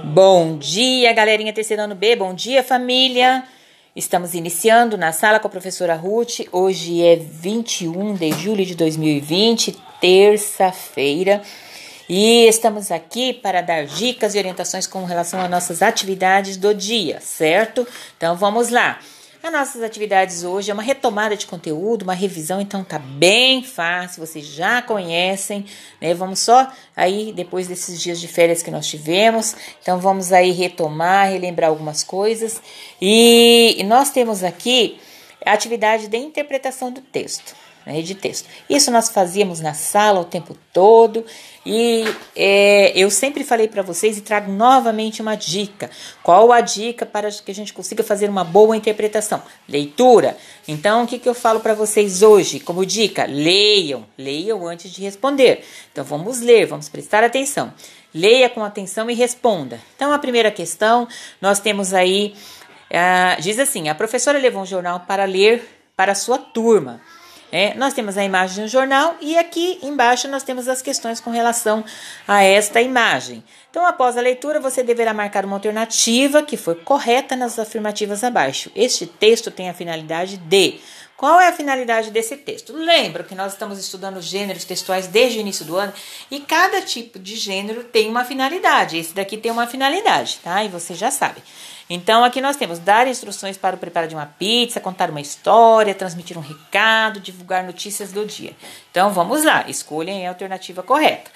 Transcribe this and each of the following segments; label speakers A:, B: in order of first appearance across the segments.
A: Bom dia, galerinha terceiro ano B. Bom dia, família. Estamos iniciando na sala com a professora Ruth. Hoje é 21 de julho de 2020, terça-feira. E estamos aqui para dar dicas e orientações com relação às nossas atividades do dia, certo? Então vamos lá. As nossas atividades hoje é uma retomada de conteúdo, uma revisão, então tá bem fácil, vocês já conhecem, né? Vamos só aí, depois desses dias de férias que nós tivemos, então vamos aí retomar, relembrar algumas coisas. E nós temos aqui a atividade de interpretação do texto né, de texto. Isso nós fazíamos na sala o tempo todo e é, eu sempre falei para vocês e trago novamente uma dica. Qual a dica para que a gente consiga fazer uma boa interpretação? Leitura. Então, o que, que eu falo para vocês hoje como dica? Leiam, leiam antes de responder. Então, vamos ler, vamos prestar atenção. Leia com atenção e responda. Então, a primeira questão, nós temos aí, uh, diz assim: a professora levou um jornal para ler para sua turma. É, nós temos a imagem no jornal e aqui embaixo nós temos as questões com relação a esta imagem. Então, após a leitura, você deverá marcar uma alternativa que foi correta nas afirmativas abaixo. Este texto tem a finalidade de. Qual é a finalidade desse texto? Lembra que nós estamos estudando gêneros textuais desde o início do ano e cada tipo de gênero tem uma finalidade. Esse daqui tem uma finalidade, tá? E você já sabe. Então, aqui nós temos dar instruções para o preparo de uma pizza, contar uma história, transmitir um recado, divulgar notícias do dia. Então, vamos lá, escolhem a alternativa correta.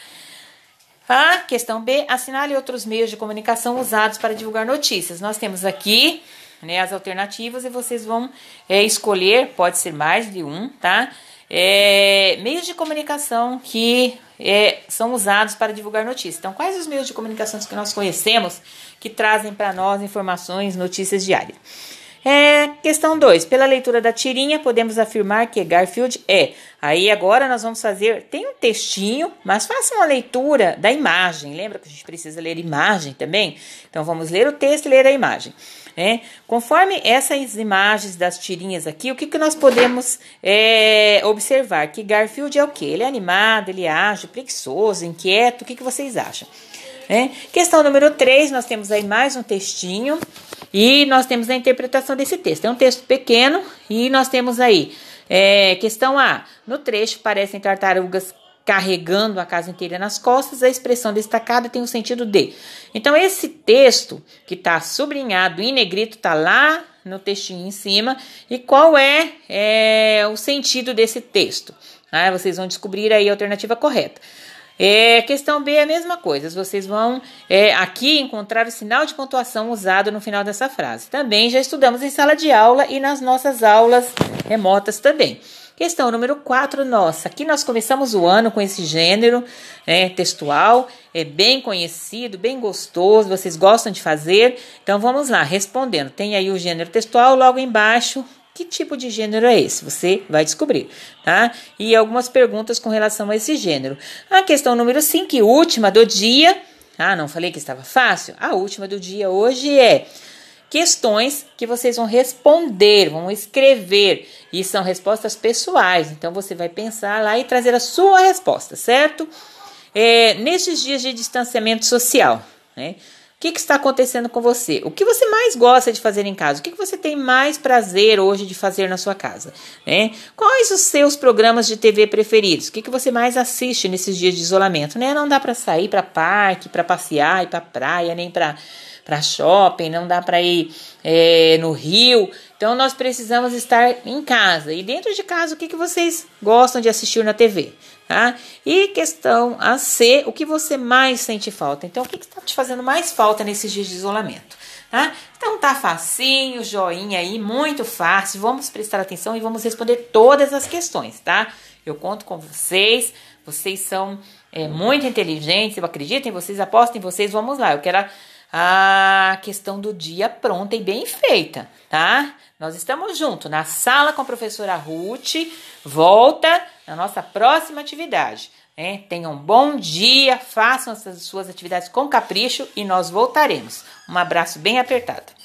A: A questão B, assinale outros meios de comunicação usados para divulgar notícias. Nós temos aqui né, as alternativas e vocês vão é, escolher, pode ser mais de um, tá? É, meios de comunicação que é, são usados para divulgar notícias. Então, quais os meios de comunicação que nós conhecemos que trazem para nós informações, notícias diárias? É, questão 2. Pela leitura da tirinha, podemos afirmar que Garfield é. Aí agora nós vamos fazer. Tem um textinho, mas faça uma leitura da imagem. Lembra que a gente precisa ler imagem também? Então vamos ler o texto e ler a imagem. Né? Conforme essas imagens das tirinhas aqui, o que, que nós podemos é, observar? Que Garfield é o que? Ele é animado, ele age, preguiçoso, inquieto. O que, que vocês acham? Né? Questão número 3, nós temos aí mais um textinho e nós temos a interpretação desse texto. É um texto pequeno e nós temos aí é, questão A. No trecho parecem tartarugas carregando a casa inteira nas costas, a expressão destacada tem o sentido de. Então, esse texto que está sublinhado em negrito está lá no textinho em cima. E qual é, é o sentido desse texto? Ah, vocês vão descobrir aí a alternativa correta. É, questão B é a mesma coisa. Vocês vão é, aqui encontrar o sinal de pontuação usado no final dessa frase. Também já estudamos em sala de aula e nas nossas aulas remotas também. Questão número 4, nossa. Aqui nós começamos o ano com esse gênero né, textual, é bem conhecido, bem gostoso, vocês gostam de fazer. Então vamos lá, respondendo. Tem aí o gênero textual, logo embaixo, que tipo de gênero é esse? Você vai descobrir, tá? E algumas perguntas com relação a esse gênero. A questão número 5 e última do dia. Ah, não falei que estava fácil? A última do dia hoje é questões que vocês vão responder, vão escrever, e são respostas pessoais. Então você vai pensar lá e trazer a sua resposta, certo? É, nesses dias de distanciamento social, né? O que, que, está acontecendo com você? O que você mais gosta de fazer em casa? O que, que você tem mais prazer hoje de fazer na sua casa? Né? Quais os seus programas de TV preferidos? O que, que você mais assiste nesses dias de isolamento? Né? Não dá para sair para parque, para passear, ir para praia, nem para shopping, não dá para ir é, no rio. Então nós precisamos estar em casa. E dentro de casa, o que, que vocês gostam de assistir na TV? Tá? E questão a C, o que você mais sente falta? Então, o que está te fazendo mais falta nesses dias de isolamento? Tá? Então tá facinho, joinha aí, muito fácil. Vamos prestar atenção e vamos responder todas as questões, tá? Eu conto com vocês, vocês são é, muito inteligentes, eu acredito em vocês, aposto em vocês. Vamos lá, eu quero a questão do dia pronta e bem feita, tá? Nós estamos juntos na sala com a professora Ruth. Volta na nossa próxima atividade. Né? Tenham um bom dia, façam as suas atividades com capricho e nós voltaremos. Um abraço bem apertado.